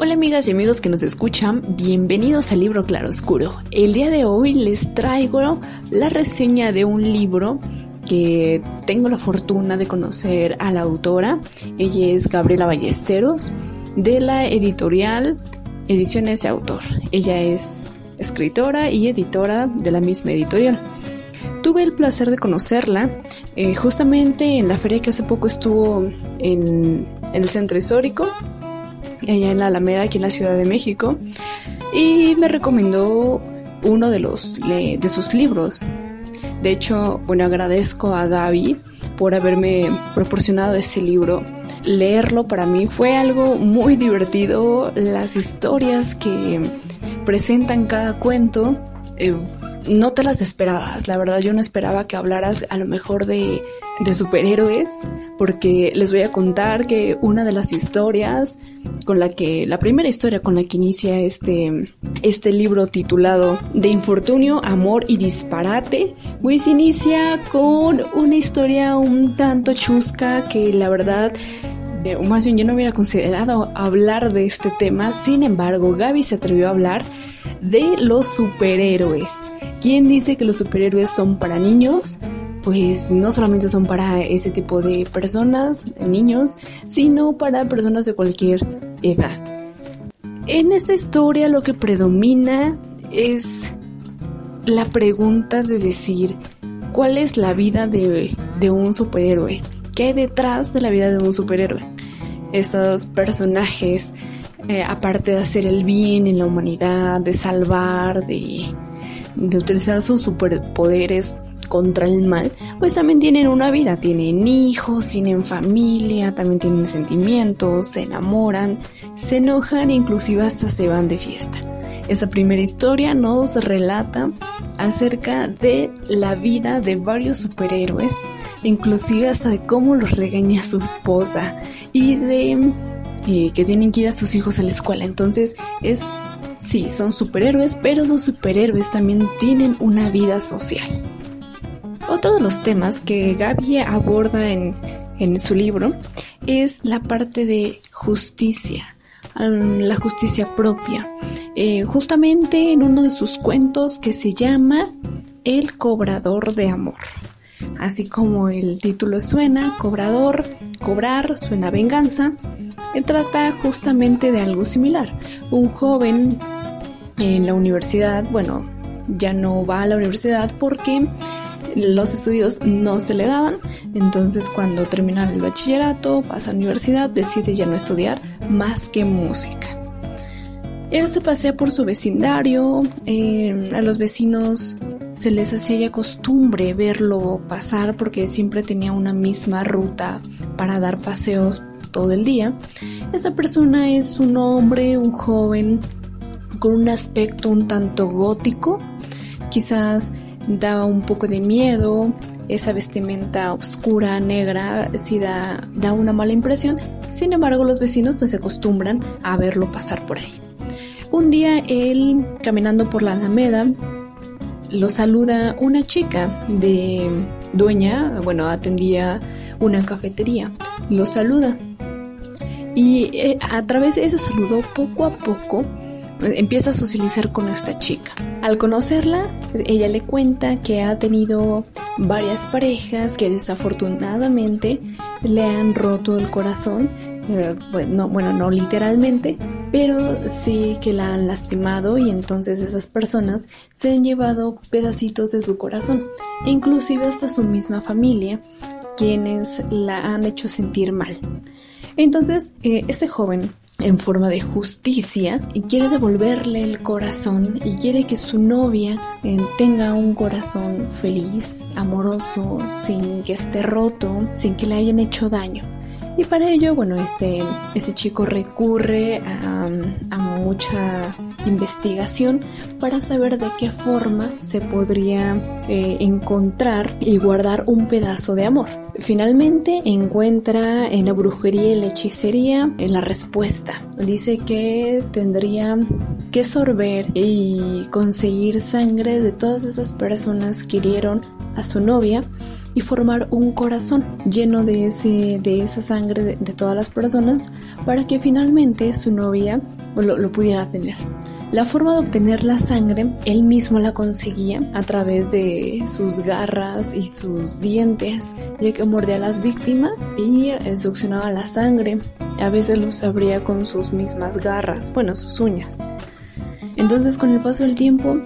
Hola amigas y amigos que nos escuchan, bienvenidos al libro Claroscuro. El día de hoy les traigo la reseña de un libro que tengo la fortuna de conocer a la autora. Ella es Gabriela Ballesteros de la editorial Ediciones de Autor. Ella es escritora y editora de la misma editorial. Tuve el placer de conocerla eh, justamente en la feria que hace poco estuvo en el centro histórico allá en la Alameda, aquí en la Ciudad de México, y me recomendó uno de, los, de sus libros. De hecho, bueno, agradezco a Gaby por haberme proporcionado ese libro. Leerlo para mí fue algo muy divertido. Las historias que presentan cada cuento eh, no te las esperabas. La verdad yo no esperaba que hablaras a lo mejor de, de, superhéroes, porque les voy a contar que una de las historias con la que, la primera historia con la que inicia este, este libro titulado De infortunio, amor y disparate, pues inicia con una historia un tanto chusca que la verdad o más bien yo no hubiera considerado hablar de este tema, sin embargo Gaby se atrevió a hablar de los superhéroes. ¿Quién dice que los superhéroes son para niños? Pues no solamente son para ese tipo de personas, niños, sino para personas de cualquier edad. En esta historia lo que predomina es la pregunta de decir, ¿cuál es la vida de, un superhéroe? ¿Qué hay detrás de la vida de un superhéroe? Estos personajes, eh, aparte de hacer el bien en la humanidad, de salvar, de de utilizar sus superpoderes contra el mal, pues también tienen una vida, tienen hijos, tienen familia, también tienen sentimientos, se enamoran, se enojan e inclusive hasta se van de fiesta. Esa primera historia nos relata acerca de la vida de varios superhéroes, inclusive hasta de cómo los regaña su esposa y de eh, que tienen que ir a sus hijos a la escuela. Entonces es Sí, son superhéroes, pero esos superhéroes también tienen una vida social. Otro de los temas que Gaby aborda en, su libro es la parte de justicia, la justicia propia. Eh, justamente en uno de sus cuentos que se llama El cobrador de amor. Así como el título suena, cobrador, cobrar, suena venganza, trata justamente de algo similar. Un joven en la universidad, bueno, ya no va a la universidad porque los estudios no se le daban. Entonces cuando termina el bachillerato, pasa a la universidad, decide ya no estudiar más que música. Él se pasea por su vecindario, eh, a los vecinos se les hacía ya costumbre verlo pasar porque siempre tenía una misma ruta para dar paseos todo el día. Esa persona es un hombre, un joven, con un aspecto un tanto gótico, quizás daba un poco de miedo, esa vestimenta oscura, negra, sí da, da una mala impresión, sin embargo los vecinos pues se acostumbran a verlo pasar por ahí. Un día él, caminando por la Alameda, lo saluda una chica de dueña, bueno, atendía una cafetería, lo saluda y eh, a través de ese saludo, poco a poco, empieza a socializar con esta chica. Al conocerla, ella le cuenta que ha tenido varias parejas que desafortunadamente le han roto el corazón. Eh, bueno, bueno, no literalmente, pero sí que la han lastimado y entonces esas personas se han llevado pedacitos de su corazón, inclusive hasta su misma familia, quienes la han hecho sentir mal. Entonces, eh, ese joven en forma de justicia quiere devolverle el corazón y quiere que su novia eh, tenga un corazón feliz, amoroso, sin que esté roto, sin que le hayan hecho daño. Y para ello, bueno, este, este chico recurre a, mucha investigación para saber de qué forma se podría eh, encontrar y guardar un pedazo de amor. Finalmente encuentra en la brujería y la hechicería la respuesta. Dice que tendría que sorber y conseguir sangre de todas esas personas que hirieron a su novia y formar un corazón lleno de, ese, de esa sangre de, todas las personas para que finalmente su novia lo, pudiera tener. La forma de obtener la sangre, él mismo la conseguía a través de sus garras y sus dientes, ya que mordía a las víctimas y succionaba la sangre. A veces los abría con sus mismas garras, bueno, sus uñas. Entonces, con el paso del tiempo,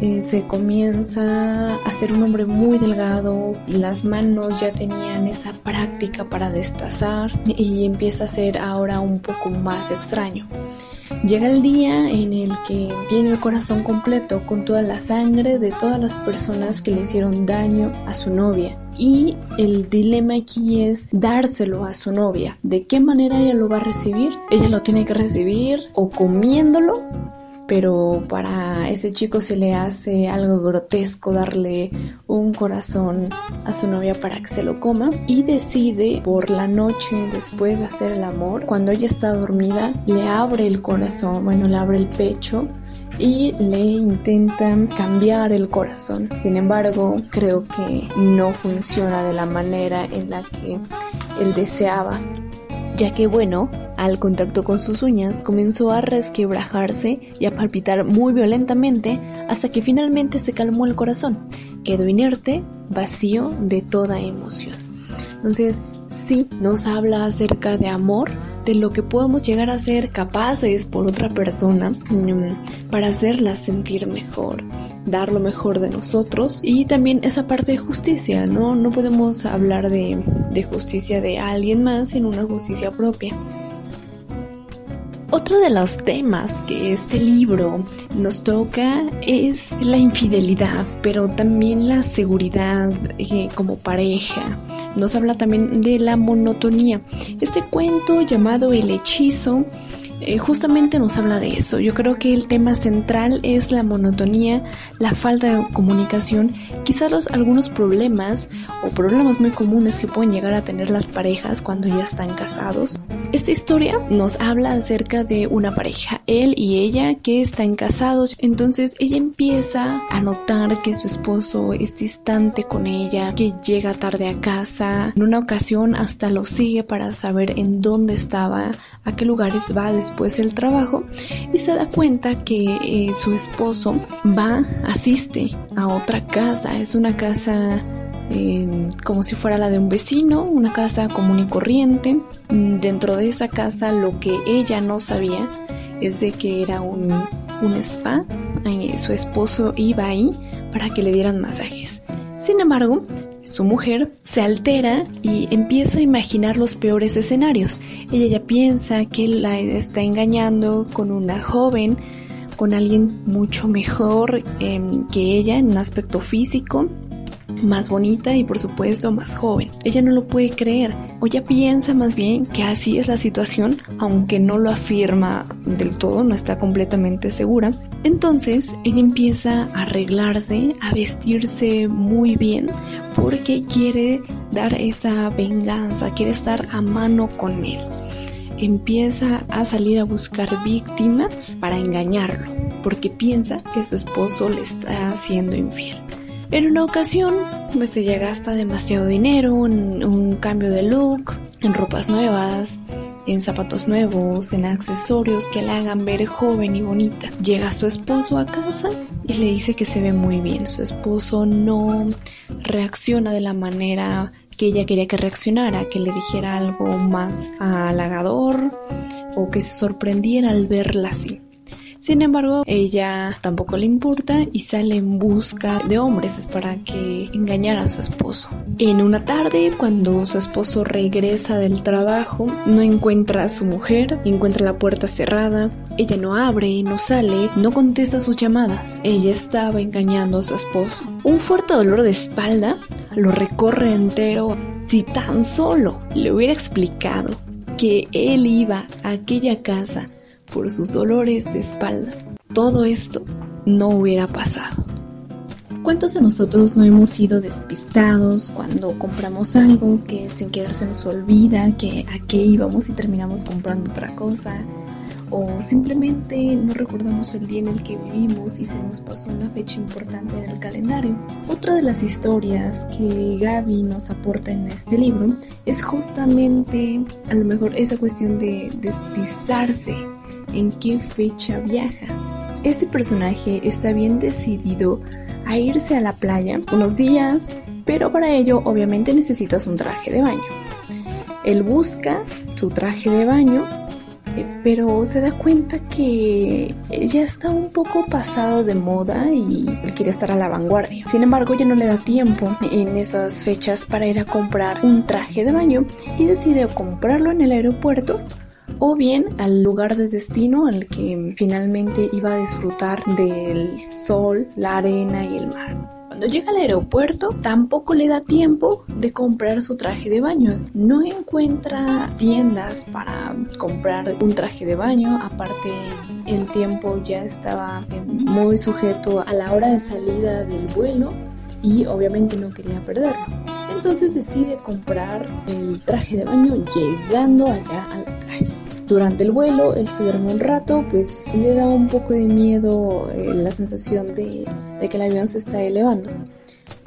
eh, se comienza a ser un hombre muy delgado, las manos ya tenían esa práctica para destazar y empieza a ser ahora un poco más extraño. Llega el día en el que tiene el corazón completo con toda la sangre de todas las personas que le hicieron daño a su novia. Y el dilema aquí es dárselo a su novia. ¿De qué manera ella lo va a recibir? Ella lo tiene que recibir o comiéndolo pero para ese chico se le hace algo grotesco darle un corazón a su novia para que se lo coma y decide por la noche después de hacer el amor, cuando ella está dormida, le abre el corazón, bueno, le abre el pecho y le intentan cambiar el corazón. Sin embargo, creo que no funciona de la manera en la que él deseaba ya que bueno, al contacto con sus uñas comenzó a resquebrajarse y a palpitar muy violentamente hasta que finalmente se calmó el corazón. Quedó inerte, vacío de toda emoción. Entonces, sí, nos habla acerca de amor, de lo que podemos llegar a ser capaces por otra persona mm, para hacerla sentir mejor, dar lo mejor de nosotros y también esa parte de justicia, ¿no? No podemos hablar de, de justicia de alguien más, sino una justicia propia. Otro de los temas que este libro nos toca es la infidelidad, pero también la seguridad eh, como pareja. Nos habla también de la monotonía. Este cuento llamado El hechizo eh, justamente nos habla de eso. Yo creo que el tema central es la monotonía, la falta de comunicación, quizás los, algunos problemas o problemas muy comunes que pueden llegar a tener las parejas cuando ya están casados. Esta historia nos habla acerca de una pareja, él y ella que están casados, entonces ella empieza a notar que su esposo es distante con ella, que llega tarde a casa, en una ocasión hasta lo sigue para saber en dónde estaba, a qué lugares va después del trabajo. Y se da cuenta que eh, su esposo va, asiste a otra casa, es una casa eh, como si fuera la de un vecino, una casa común y corriente. Dentro de esa casa lo que ella no sabía es de que era un, un spa, eh, su esposo iba ahí para que le dieran masajes. Sin embargo, su mujer se altera y empieza a imaginar los peores escenarios. Ella ya piensa que la está engañando con una joven, con alguien mucho mejor em, que ella en un aspecto físico, más bonita y por supuesto más joven. Ella no lo puede creer o ya piensa más bien que así es la situación, aunque no lo afirma del todo, no está completamente segura. Entonces ella empieza a arreglarse, a vestirse muy bien porque quiere dar esa venganza, quiere estar a mano con él. Empieza a salir a buscar víctimas para engañarlo, porque piensa que su esposo le está haciendo infiel. En una ocasión, pues se llega hasta demasiado dinero, un, un cambio de look, en ropas nuevas, en zapatos nuevos, en accesorios que la hagan ver joven y bonita. Llega su esposo a casa y le dice que se ve muy bien. Su esposo no reacciona de la manera que ella quería que reaccionara, que le dijera algo más halagador o que se sorprendiera al verla así. Sin embargo, ella tampoco le importa y sale en busca de hombres es para que engañara a su esposo. En una tarde, cuando su esposo regresa del trabajo, no encuentra a su mujer, encuentra la puerta cerrada, ella no abre, no sale, no contesta sus llamadas. Ella estaba engañando a su esposo. Un fuerte dolor de espalda lo recorre entero. Si tan solo le hubiera explicado que él iba a aquella casa por sus dolores de espalda, todo esto no hubiera pasado. ¿Cuántos de nosotros no hemos sido despistados cuando compramos algo que sin querer se nos olvida que a qué íbamos y terminamos comprando otra cosa? O simplemente no recordamos el día en el que vivimos y se nos pasó una fecha importante en el calendario. Otra de las historias que Gaby nos aporta en este libro es justamente a lo mejor esa cuestión de despistarse en qué fecha viajas. Este personaje está bien decidido a irse a la playa unos días, pero para ello obviamente necesitas un traje de baño. Él busca su traje de baño, eh, pero se da cuenta que ya está un poco pasado de moda y él quiere estar a la vanguardia. Sin embargo, ya no le da tiempo en esas fechas para ir a comprar un traje de baño y decide comprarlo en el aeropuerto o bien al lugar de destino al que finalmente iba a disfrutar del sol, la arena y el mar. Cuando llega al aeropuerto, tampoco le da tiempo de comprar su traje de baño. No encuentra tiendas para comprar un traje de baño. Aparte, el tiempo ya estaba muy sujeto a la hora de salida del vuelo y obviamente no quería perderlo. Entonces decide comprar el traje de baño llegando allá a la. Durante el vuelo, él se duerme un rato, pues le da un poco de miedo eh, la sensación de, que el avión se está elevando.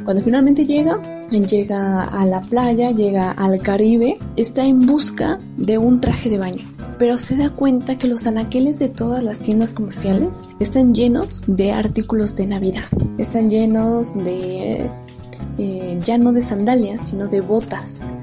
Cuando finalmente llega, llega a la playa, llega al Caribe, está en busca de un traje de baño pero se da cuenta que los anaqueles de todas las tiendas comerciales están llenos de artículos de Navidad. Están llenos de, eh, ya no de sandalias, sino de botas,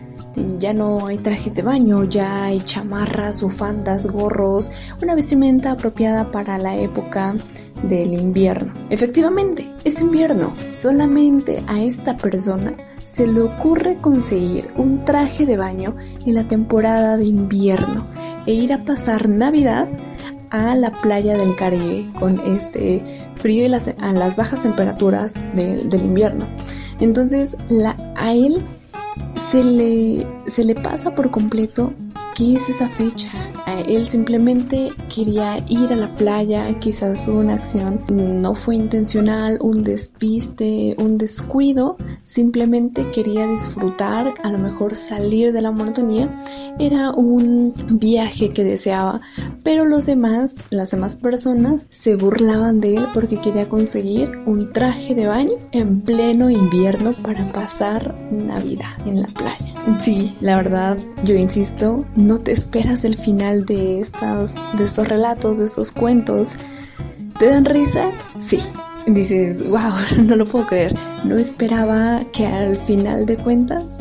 ya no hay trajes de baño, ya hay chamarras, bufandas, gorros, una vestimenta apropiada para la época del invierno. Efectivamente, es invierno. Solamente a esta persona se le ocurre conseguir un traje de baño en la temporada de invierno e ir a pasar Navidad a la playa del Caribe con este frío y las, a las bajas temperaturas del invierno. Entonces la, a él se le, se le pasa por completo qué es esa fecha. Él simplemente quería ir a la playa, quizás fue una acción, no fue intencional, un despiste, un descuido, simplemente quería disfrutar, a lo mejor salir de la monotonía, era un viaje que deseaba, pero los demás, las demás personas se burlaban de él porque quería conseguir un traje de baño en pleno invierno para pasar Navidad en la playa. Sí, la verdad, yo insisto, no te esperas el final de, estas, de estos relatos, de esos cuentos. ¿Te dan risa? Sí. Dices, wow, no lo puedo creer. No esperaba que al final de cuentas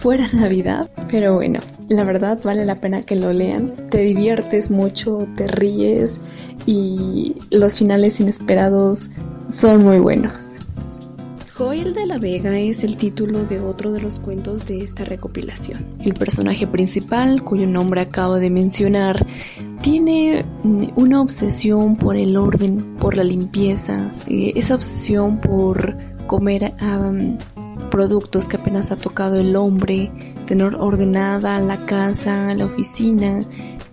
fuera Navidad, pero bueno, la verdad vale la pena que lo lean. Te diviertes mucho, te ríes y los finales inesperados son muy buenos. Joel de la Vega es el título de otro de los cuentos de esta recopilación. El personaje principal, cuyo nombre acabo de mencionar, tiene una obsesión por el orden, por la limpieza, eh, esa obsesión por comer productos que apenas ha tocado el hombre, tener ordenada la casa, la oficina,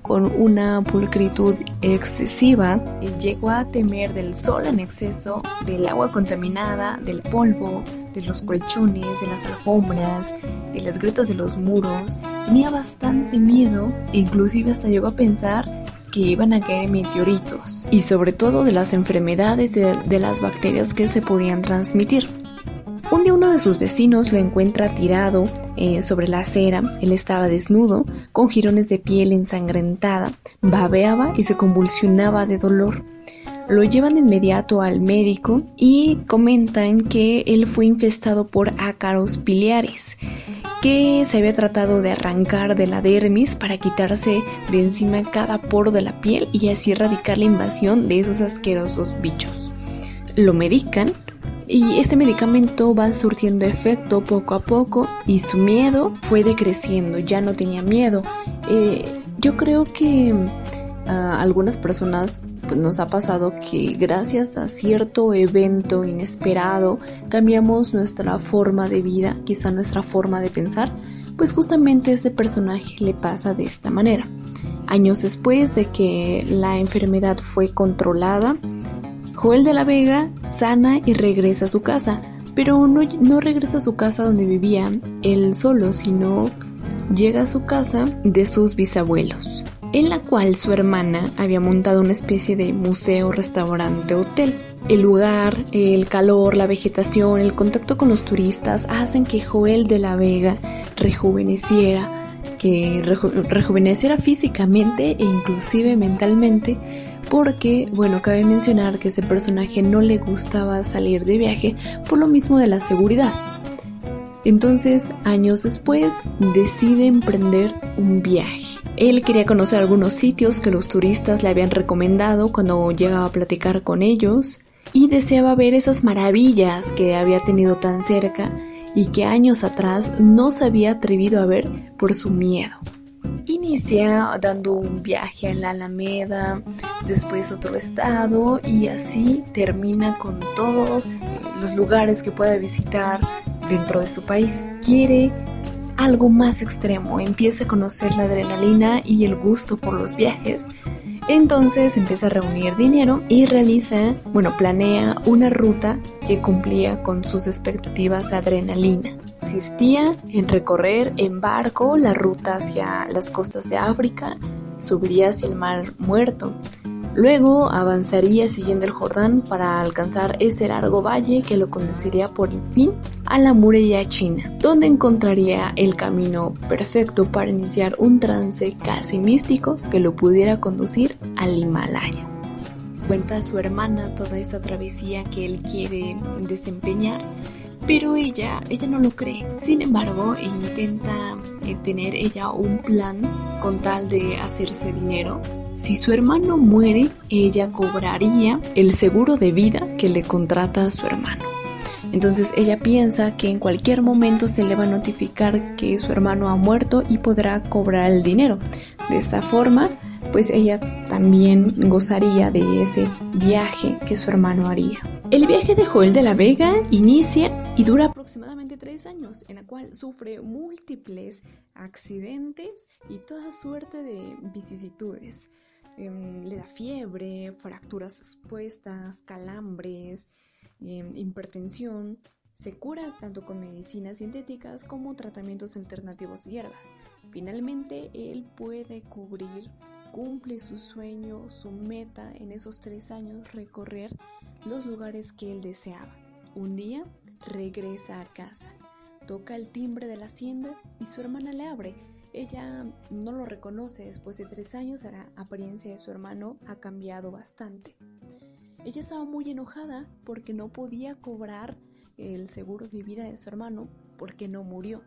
con una pulcritud excesiva, llegó a temer del sol en exceso, del agua contaminada, del polvo, de los colchones, de las alfombras, de las grietas de los muros. Tenía bastante miedo e inclusive hasta llegó a pensar que iban a caer meteoritos y sobre todo de las enfermedades de, de las bacterias que se podían transmitir. Un día uno de sus vecinos lo encuentra tirado eh, sobre la acera, él estaba desnudo, con jirones de piel ensangrentada, babeaba y se convulsionaba de dolor. Lo llevan inmediato al médico y comentan que él fue infestado por ácaros biliares, que se había tratado de arrancar de la dermis para quitarse de encima cada poro de la piel y así erradicar la invasión de esos asquerosos bichos. Lo medican y este medicamento va surtiendo efecto poco a poco y su miedo fue decreciendo, ya no tenía miedo. Eh, yo creo que a algunas personas pues, nos ha pasado que gracias a cierto evento inesperado cambiamos nuestra forma de vida, quizá nuestra forma de pensar, pues justamente a ese personaje le pasa de esta manera. Años después de que la enfermedad fue controlada, Joel de la Vega sana y regresa a su casa, pero no, no regresa a su casa donde vivía él solo, sino llega a su casa de sus bisabuelos en la cual su hermana había montado una especie de museo, restaurante, hotel. El lugar, el calor, la vegetación, el contacto con los turistas hacen que Joel de la Vega rejuveneciera, que rejuveneciera físicamente e inclusive mentalmente, porque, bueno, cabe mencionar que ese personaje no le gustaba salir de viaje por lo mismo de la seguridad. Entonces, años después, decide emprender un viaje. Él quería conocer algunos sitios que los turistas le habían recomendado cuando llegaba a platicar con ellos y deseaba ver esas maravillas que había tenido tan cerca y que años atrás no se había atrevido a ver por su miedo. Inicia dando un viaje a la Alameda, después otro estado y así termina con todos los lugares que puede visitar dentro de su país. Quiere algo más extremo, empieza a conocer la adrenalina y el gusto por los viajes. Entonces empieza a reunir dinero y realiza, bueno, planea una ruta que cumplía con sus expectativas adrenalina. Consistía en recorrer en barco la ruta hacia las costas de África, subiría hacia el mar muerto, Luego avanzaría siguiendo el Jordán para alcanzar ese largo valle que lo conduciría por el fin a la muralla china, donde encontraría el camino perfecto para iniciar un trance casi místico que lo pudiera conducir al Himalaya. Cuenta a su hermana toda esa travesía que él quiere desempeñar pero ella, ella no lo cree. Sin embargo, intenta eh, tener ella un plan con tal de hacerse dinero si su hermano muere, ella cobraría el seguro de vida que le contrata a su hermano. Entonces ella piensa que en cualquier momento se le va a notificar que su hermano ha muerto y podrá cobrar el dinero. De esta forma, pues ella también gozaría de ese viaje que su hermano haría. El viaje de Joel de la Vega inicia y dura aproximadamente tres años, en la cual sufre múltiples accidentes y toda suerte de vicisitudes. Em, le da fiebre, fracturas expuestas, calambres, em, hipertensión. Se cura tanto con medicinas sintéticas como tratamientos alternativos de hierbas. Finalmente, él puede cubrir, cumple su sueño, su meta en esos tres años, recorrer los lugares que él deseaba. Un día regresa a casa, toca el timbre de la hacienda y su hermana le abre ella no lo reconoce después de tres años, la apariencia de su hermano ha cambiado bastante. Ella estaba muy enojada porque no podía cobrar el seguro de vida de su hermano porque no murió.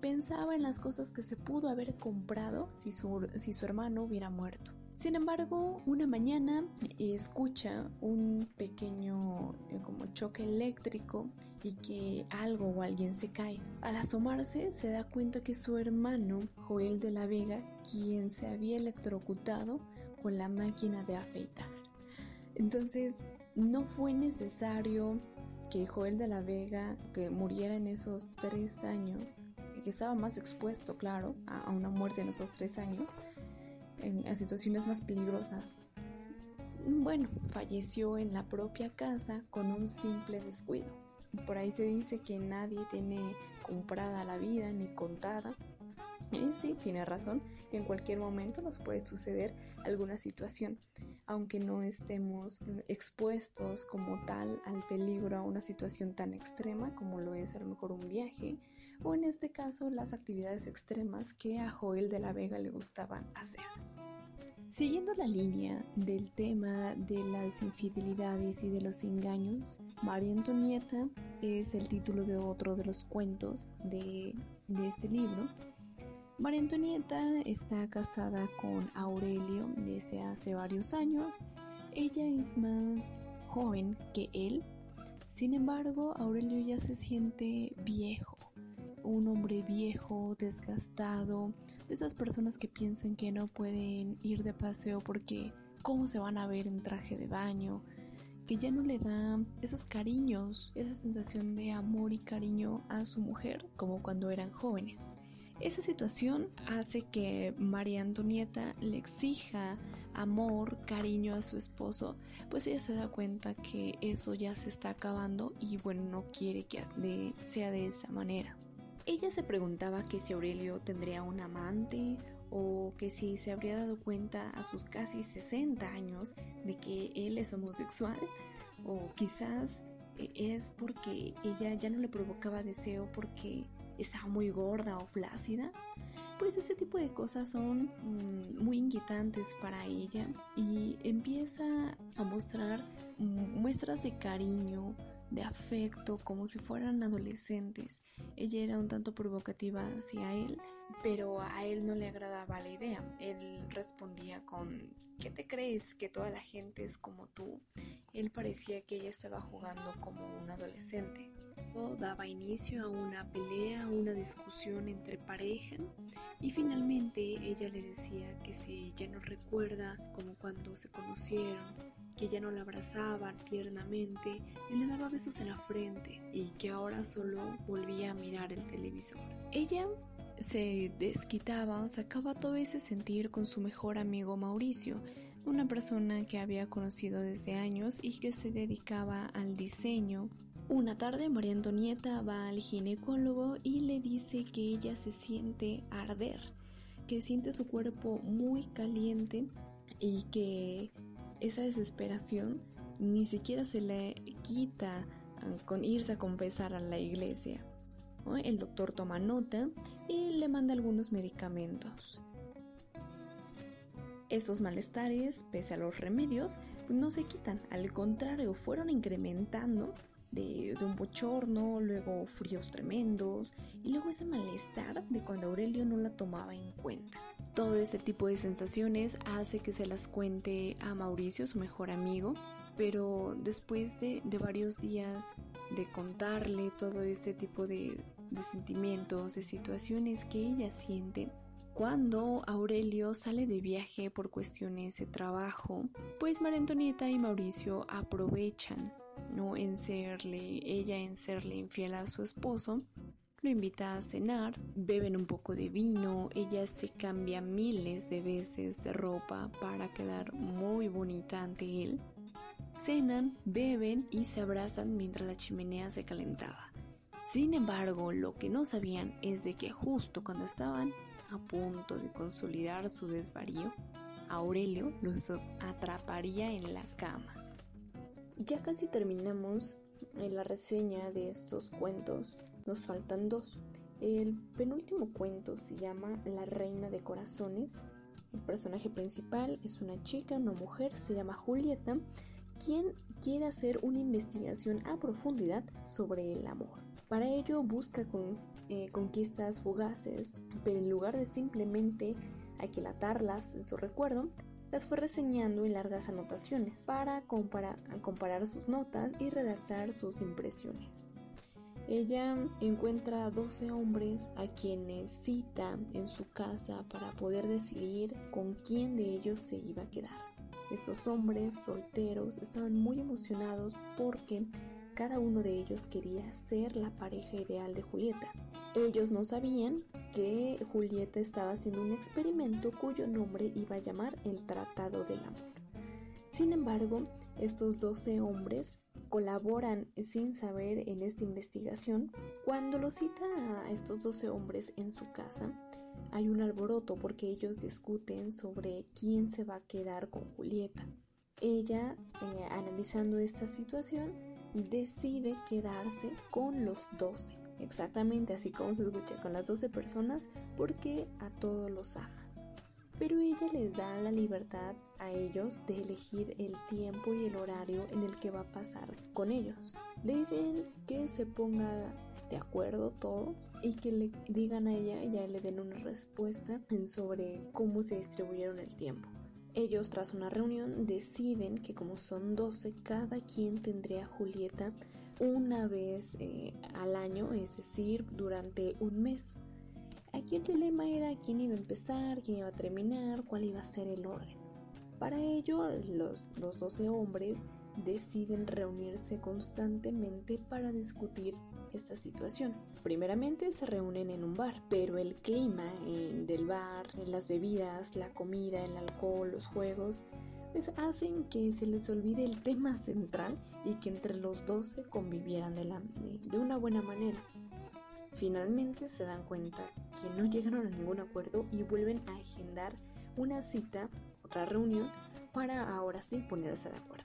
Pensaba en las cosas que se pudo haber comprado si su, si su hermano hubiera muerto. Sin embargo, una mañana escucha un pequeño eh, como choque eléctrico y que algo o alguien se cae. Al asomarse se da cuenta que su hermano, Joel de la Vega, quien se había electrocutado con la máquina de afeitar. Entonces, no fue necesario que Joel de la Vega, que muriera en esos tres años, que estaba más expuesto, claro, a una muerte en esos tres años, en, a situaciones más peligrosas. Bueno, falleció en la propia casa con un simple descuido. Por ahí se dice que nadie tiene comprada la vida ni contada. Y sí, tiene razón, en cualquier momento nos puede suceder alguna situación, aunque no estemos expuestos como tal al peligro a una situación tan extrema como lo es a lo mejor un viaje, o en este caso las actividades extremas que a Joel de la Vega le gustaban hacer. Siguiendo la línea del tema de las infidelidades y de los engaños, María Antonieta es el título de otro de los cuentos de, este libro María Antonieta está casada con Aurelio desde hace varios años. Ella es más joven que él. Sin embargo, Aurelio ya se siente viejo. Un hombre viejo, desgastado, de esas personas que piensan que no pueden ir de paseo porque cómo se van a ver en traje de baño, que ya no le da esos cariños, esa sensación de amor y cariño a su mujer como cuando eran jóvenes. Esa situación hace que María Antonieta le exija amor, cariño a su esposo, pues ella se da cuenta que eso ya se está acabando y bueno, no quiere que sea de esa manera. Ella se preguntaba que si Aurelio tendría un amante o que si se habría dado cuenta a sus casi 60 años de que él es homosexual o quizás es porque ella ya no le provocaba deseo porque estaba muy gorda o flácida. Pues ese tipo de cosas son mm, muy inquietantes para ella y empieza a mostrar mm, muestras de cariño, de afecto, como si fueran adolescentes. Ella era un tanto provocativa hacia él, pero a él no le agradaba la idea. Él respondía con ¿qué te crees que toda la gente es como tú? Él parecía que ella estaba jugando como un adolescente. Todo daba inicio a una pelea, una discusión entre pareja y finalmente ella le decía que si ya no recuerda como cuando se conocieron, que ya no la abrazaba tiernamente y le daba besos en la frente y que ahora solo volvía a mirar el televisor. Ella se desquitaba, sacaba todo ese sentir con su mejor amigo Mauricio, una persona que había conocido desde años y que se dedicaba al diseño. Una tarde María Antonieta va al ginecólogo y le dice que ella se siente arder, que siente su cuerpo muy caliente y que esa desesperación ni siquiera se le quita ah, con irse a confesar a la iglesia. El doctor toma nota y le manda algunos medicamentos. Estos malestares, pese a los remedios, no se quitan, al contrario, fueron incrementando de, de, un bochorno, luego fríos tremendos y luego ese malestar de cuando Aurelio no la tomaba en cuenta. Todo ese tipo de sensaciones hace que se las cuente a Mauricio, su mejor amigo, pero después de, varios días de contarle todo ese tipo de, de sentimientos, de situaciones que ella siente, cuando Aurelio sale de viaje por cuestiones de trabajo, pues María Antonieta y Mauricio aprovechan no en serle ella en serle infiel a su esposo lo invita a cenar, beben un poco de vino, ella se cambia miles de veces de ropa para quedar muy bonita ante él. Cenan, beben y se abrazan mientras la chimenea se calentaba. Sin embargo, lo que no sabían es de que justo cuando estaban a punto de consolidar su desvarío, Aurelio los atraparía en la cama. Ya casi terminamos en la reseña de estos cuentos nos faltan dos. El penúltimo cuento se llama La Reina de Corazones. El personaje principal es una chica, una mujer, se llama Julieta, quien quiere hacer una investigación a profundidad sobre el amor. Para ello busca eh, conquistas fugaces, pero en lugar de simplemente aquilatarlas en su recuerdo, las fue reseñando en largas anotaciones para comparar sus notas y redactar sus impresiones. Ella encuentra a 12 hombres a quienes cita en su casa para poder decidir con quién de ellos se iba a quedar. Estos hombres solteros estaban muy emocionados porque cada uno de ellos quería ser la pareja ideal de Julieta. Ellos no sabían que Julieta estaba haciendo un experimento cuyo nombre iba a llamar el Tratado del Amor. Sin embargo, estos 12 hombres colaboran sin saber en esta investigación. Cuando lo cita a estos 12 hombres en su casa, hay un alboroto porque ellos discuten sobre quién se va a quedar con Julieta. Ella, eh, analizando esta situación, decide quedarse con los 12. Exactamente así como se escucha con las 12 personas porque a todos los ama pero ella les da la libertad a ellos de elegir el tiempo y el horario en el que va a pasar con ellos. Le dicen que se ponga de acuerdo todo y que le digan a ella, ya le den una respuesta sobre cómo se distribuyeron el tiempo. Ellos tras una reunión deciden que como son 12, cada quien tendría a Julieta una vez eh, al año, es decir, durante un mes. Aquí el dilema era quién iba a empezar, quién iba a terminar, cuál iba a ser el orden. Para ello, los, los 12 hombres deciden reunirse constantemente para discutir esta situación. Primeramente se reúnen en un bar, pero el clima eh, del bar, las bebidas, la comida, el alcohol, los juegos, pues hacen que se les olvide el tema central y que entre los 12 convivieran de, la, de una buena manera. Finalmente se dan cuenta que no llegaron a ningún acuerdo y vuelven a agendar una cita, otra reunión, para ahora sí ponerse de acuerdo.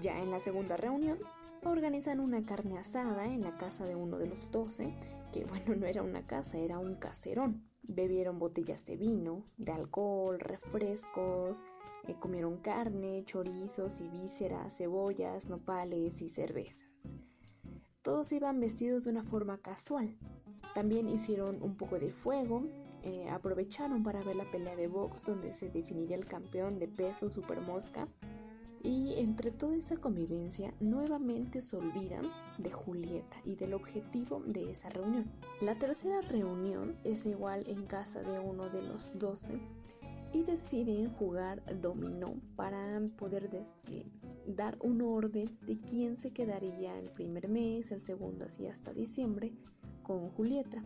Ya en la segunda reunión, organizan una carne asada en la casa de uno de los doce, que bueno, no era una casa, era un caserón. Bebieron botellas de vino, de alcohol, refrescos, eh, comieron carne, chorizos y vísceras, cebollas, nopales y cervezas. Todos iban vestidos de una forma casual. También hicieron un poco de fuego, eh, aprovecharon para ver la pelea de box donde se definiría el campeón de peso super mosca. Y entre toda esa convivencia, nuevamente se olvidan de Julieta y del objetivo de esa reunión. La tercera reunión es igual en casa de uno de los doce y deciden jugar dominó para poder eh, dar un orden de quién se quedaría el primer mes, el segundo así hasta diciembre con Julieta.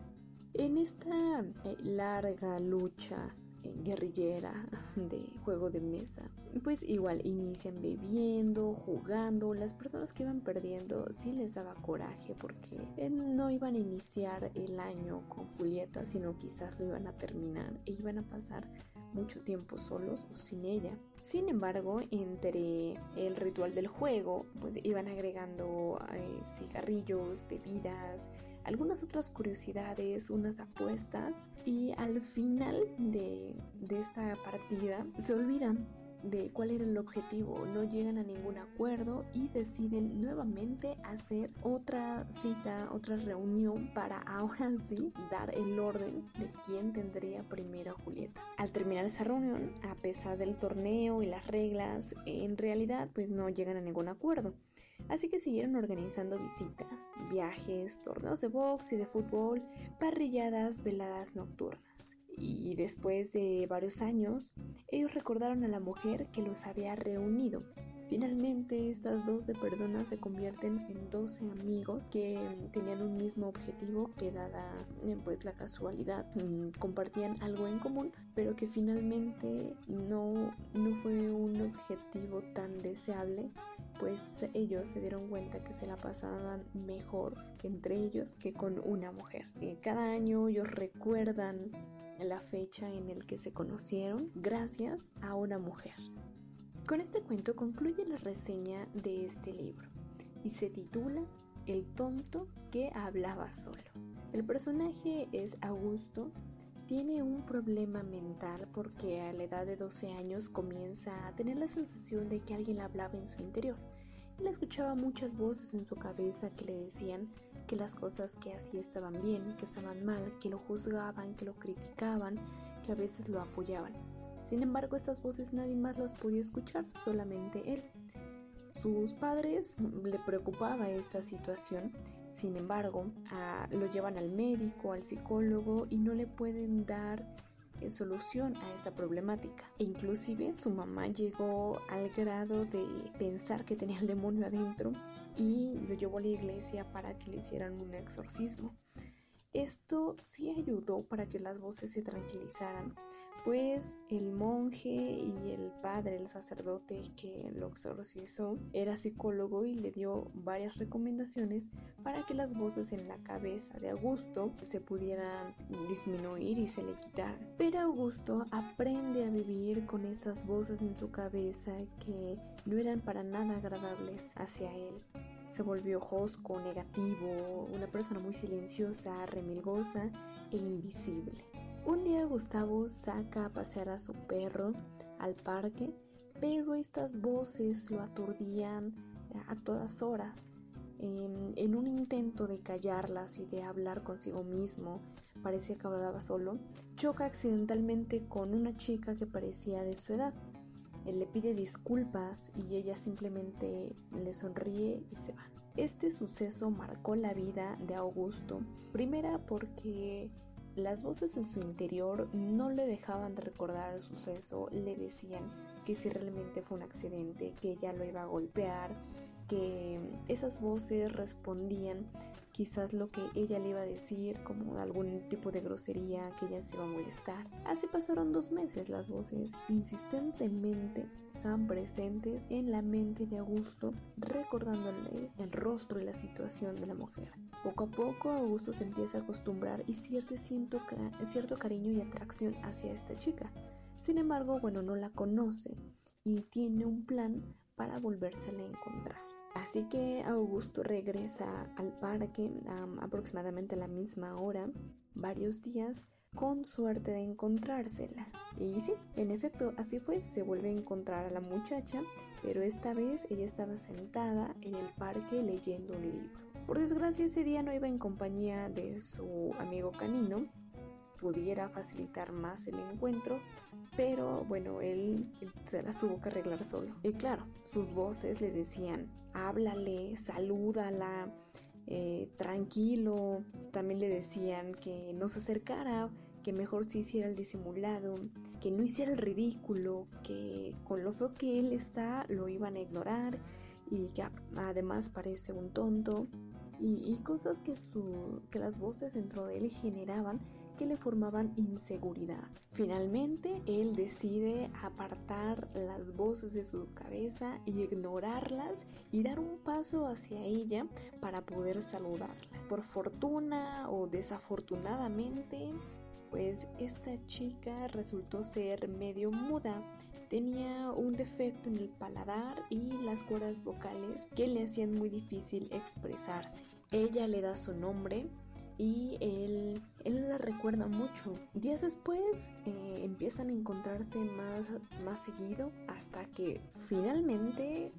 En esta eh, larga lucha eh, guerrillera de juego de mesa, pues igual inician bebiendo, jugando, las personas que iban perdiendo sí les daba coraje porque no iban a iniciar el año con Julieta, sino quizás lo iban a terminar e iban a pasar mucho tiempo solos o sin ella. Sin embargo, entre el ritual del juego, pues iban agregando eh, cigarrillos, bebidas, algunas otras curiosidades, unas apuestas y al final de, de esta partida se olvidan de cuál era el objetivo, no llegan a ningún acuerdo y deciden nuevamente hacer otra cita, otra reunión para ahora sí dar el orden de quién tendría primero a Julieta. Al terminar esa reunión, a pesar del torneo y las reglas, en realidad pues no llegan a ningún acuerdo. Así que siguieron organizando visitas, viajes, torneos de box y de fútbol, parrilladas, veladas nocturnas y después de varios años, ellos recordaron a la mujer que los había reunido. Finalmente, estas 12 personas se convierten en 12 amigos que tenían un mismo objetivo que dada eh, pues la casualidad mm, compartían algo en común, pero que finalmente no, no fue un objetivo tan deseable pues ellos se dieron cuenta que se la pasaban mejor entre ellos que con una mujer. Eh, cada año ellos recuerdan la fecha en el que se conocieron gracias a una mujer. Con este cuento concluye la reseña de este libro y se titula El tonto que hablaba solo. El personaje es Augusto, tiene un problema mental porque a la edad de 12 años comienza a tener la sensación de que alguien le hablaba en su interior. Él escuchaba muchas voces en su cabeza que le decían que las cosas que hacía estaban bien, que estaban mal, que lo juzgaban, que lo criticaban, que a veces lo apoyaban. Sin embargo, estas voces nadie más las podía escuchar, solamente él. Sus padres le preocupaba esta situación, sin embargo, lo llevan al médico, al psicólogo y no le pueden dar eh, solución a esa problemática. E inclusive su mamá llegó al grado de pensar que tenía el demonio adentro y lo llevó a la iglesia para que le hicieran un exorcismo. Esto sí ayudó para que las voces se tranquilizaran, pues el monje y el padre, el sacerdote que lo exorcizó, era psicólogo y le dio varias recomendaciones para que las voces en la cabeza de Augusto se pudieran disminuir y se le quitaran. Pero Augusto aprende a vivir con estas voces en su cabeza que no eran para nada agradables hacia él. Se volvió hosco, negativo, una persona muy silenciosa, remilgosa e invisible. Un día Gustavo saca a pasear a su perro al parque, pero estas voces lo aturdían a todas horas. En, un intento de callarlas y de hablar consigo mismo, parecía que hablaba solo, choca accidentalmente con una chica que parecía de su edad. Él le pide disculpas y ella simplemente le sonríe y se va. Este suceso marcó la vida de Augusto, primera porque las voces en su interior no le dejaban de recordar el suceso, le decían que si realmente fue un accidente, que ella lo iba a golpear, que esas voces respondían quizás lo que ella le iba a decir como algún tipo de grosería que ella se iba a molestar. Así pasaron dos meses, las voces insistentemente estaban presentes en la mente de Augusto, recordándole el rostro y la situación de la mujer. Poco a poco Augusto se empieza a acostumbrar y cierto, cierto cariño y atracción hacia esta chica. Sin embargo, bueno, no la conoce y tiene un plan para volvérsela a encontrar. Así que Augusto regresa al parque aproximadamente a la misma hora, varios días, con suerte de encontrársela. Y sí, en efecto, así fue, se vuelve a encontrar a la muchacha, pero esta vez ella estaba sentada en el parque leyendo un libro. Por desgracia ese día no iba en compañía de su amigo canino, pudiera facilitar más el encuentro, pero bueno, él se las tuvo que arreglar solo. Y claro, sus voces le decían, háblale, salúdala, eh, tranquilo. También le decían que no se acercara, que mejor se hiciera el disimulado, que no hiciera el ridículo, que con lo feo que él está lo iban a ignorar y que además parece un tonto. Y, y cosas que, su, que las voces dentro de él generaban le formaban inseguridad. Finalmente, él decide apartar las voces de su cabeza y ignorarlas y dar un paso hacia ella para poder saludarla. Por fortuna o desafortunadamente, pues esta chica resultó ser medio muda. Tenía un defecto en el paladar y las cuerdas vocales que le hacían muy difícil expresarse. Ella le da su nombre y él, él la recuerda mucho. Días después eh, empiezan a encontrarse más, más seguido hasta que finalmente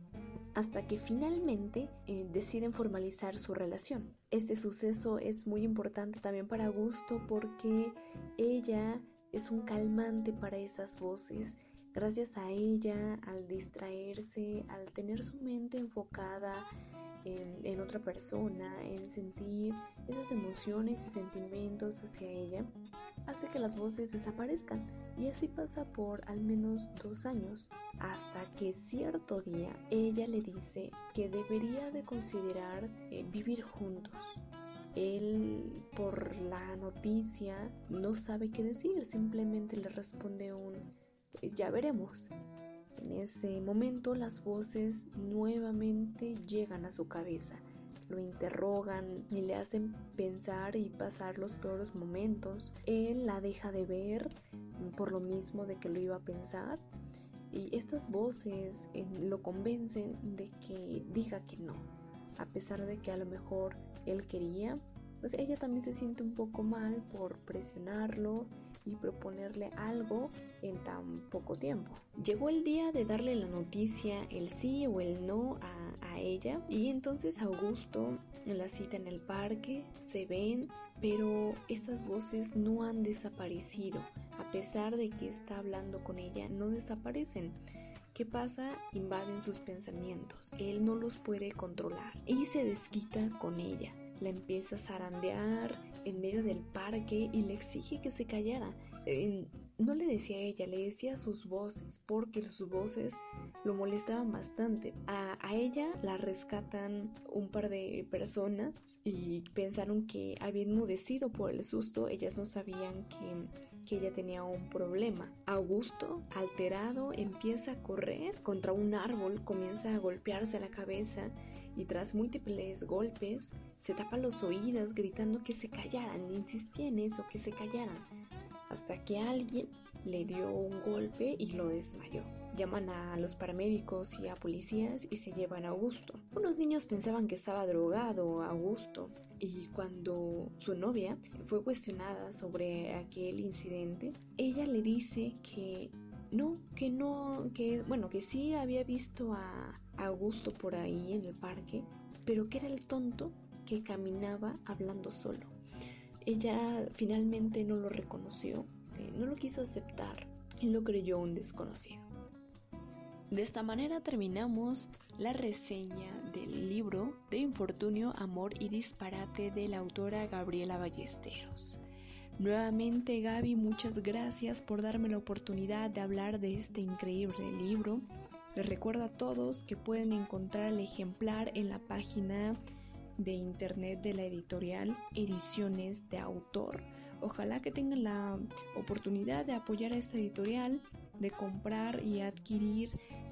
hasta que finalmente eh, deciden formalizar su relación. Este suceso es muy importante también para Augusto porque ella es un calmante para esas voces. Gracias a ella, al distraerse, al tener su mente enfocada en, otra persona, en sentir esas emociones y sentimientos hacia ella, hace que las voces desaparezcan. Y así pasa por al menos dos años, hasta que cierto día ella le dice que debería de considerar eh, vivir juntos. Él, por la noticia, no sabe qué decir, simplemente le responde un, pues ya veremos. En ese momento las voces nuevamente llegan a su cabeza, lo interrogan y le hacen pensar y pasar los peores momentos. Él la deja de ver por lo mismo de que lo iba a pensar y estas voces eh, lo convencen de que diga que no, a pesar de que a lo mejor él quería, pues ella también se siente un poco mal por presionarlo y proponerle algo en tan poco tiempo. Llegó el día de darle la noticia, el sí o el no a, a ella y entonces Augusto la cita en el parque, se ven, pero esas voces no han desaparecido. A pesar de que está hablando con ella, no desaparecen. ¿Qué pasa? Invaden sus pensamientos. Él no los puede controlar y se desquita con ella la empieza a zarandear en medio del parque y le exige que se callara, eh, no le decía a ella, le decía a sus voces, porque sus voces lo molestaban bastante. A, ella la rescatan un par de personas y pensaron que había enmudecido por el susto, ellas no sabían que, que ella tenía un problema. Augusto, alterado, empieza a correr contra un árbol, comienza a golpearse la cabeza y tras múltiples golpes se tapa los oídos gritando que se callaran, insistía en eso, que se callaran hasta que alguien le dio un golpe y lo desmayó. Llaman a los paramédicos y a policías y se llevan a Augusto. Unos niños pensaban que estaba drogado Augusto y cuando su novia fue cuestionada sobre aquel incidente, ella le dice que no, que no, que bueno, que sí había visto a Augusto por ahí en el parque, pero que era el tonto que caminaba hablando solo. Ella finalmente no lo reconoció, eh, no lo quiso aceptar y lo creyó un desconocido. De esta manera terminamos la reseña del libro de Infortunio, Amor y Disparate de la autora Gabriela Ballesteros. Nuevamente Gaby, muchas gracias por darme la oportunidad de hablar de este increíble libro. Les recuerdo a todos que pueden encontrar el ejemplar en la página de internet de la editorial Ediciones de Autor. Ojalá que tengan la oportunidad de apoyar a esta editorial, de comprar y adquirir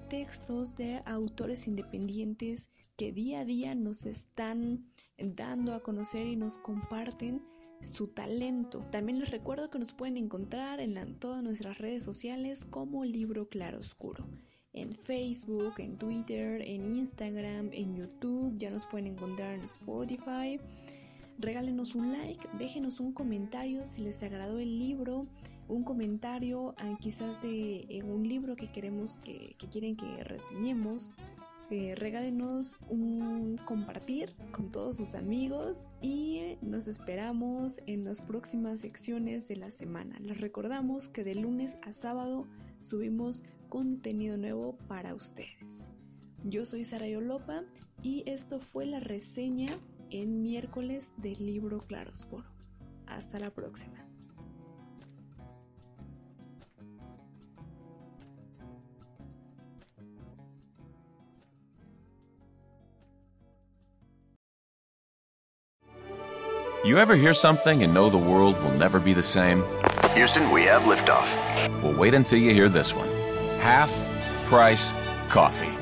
textos de autores independientes que día a día nos están dando a conocer y nos comparten su talento. También les recuerdo que nos pueden encontrar en todas nuestras redes sociales como Libro Claroscuro en Facebook, en Twitter, en Instagram, en YouTube, ya nos pueden encontrar en Spotify. Regálenos un like, déjenos un comentario si les agradó el libro, un comentario ah, quizás de un libro que queremos que, que quieren que reseñemos. Eh, regálenos un compartir con todos sus amigos y nos esperamos en las próximas secciones de la semana. Les recordamos que de lunes a sábado subimos contenido nuevo para ustedes. Yo soy Sara Yolopa y esto fue la reseña en miércoles del libro Claroscuro. Hasta la próxima. You ever hear something and know the world will never be the same? Houston, we have liftoff. Well, wait until you hear this one half price coffee.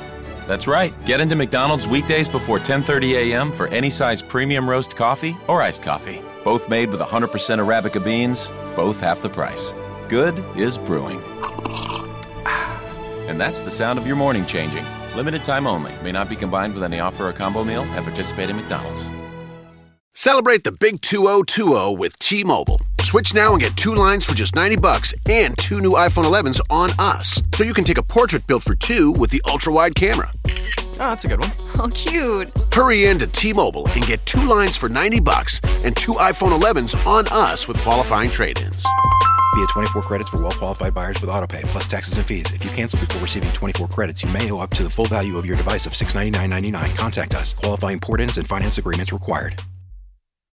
That's right. Get into McDonald's weekdays before 10:30 a.m. for any size premium roast coffee or iced coffee. Both made with 100% arabica beans, both half the price. Good is brewing. And that's the sound of your morning changing. Limited time only. May not be combined with any offer or combo meal at participating McDonald's. Celebrate the big 2020 with T-Mobile. Switch now and get two lines for just 90 bucks and two new iPhone 11s on us. So you can take a portrait built for two with the ultra-wide camera. Oh, that's a good one. Oh, cute. Hurry in to T-Mobile and get two lines for 90 bucks and two iPhone 11s on us with qualifying trade-ins. Via 24 credits for well-qualified buyers with AutoPay, plus taxes and fees. If you cancel before receiving 24 credits, you may owe up to the full value of your device of $699.99. Contact us. Qualifying port-ins and finance agreements required.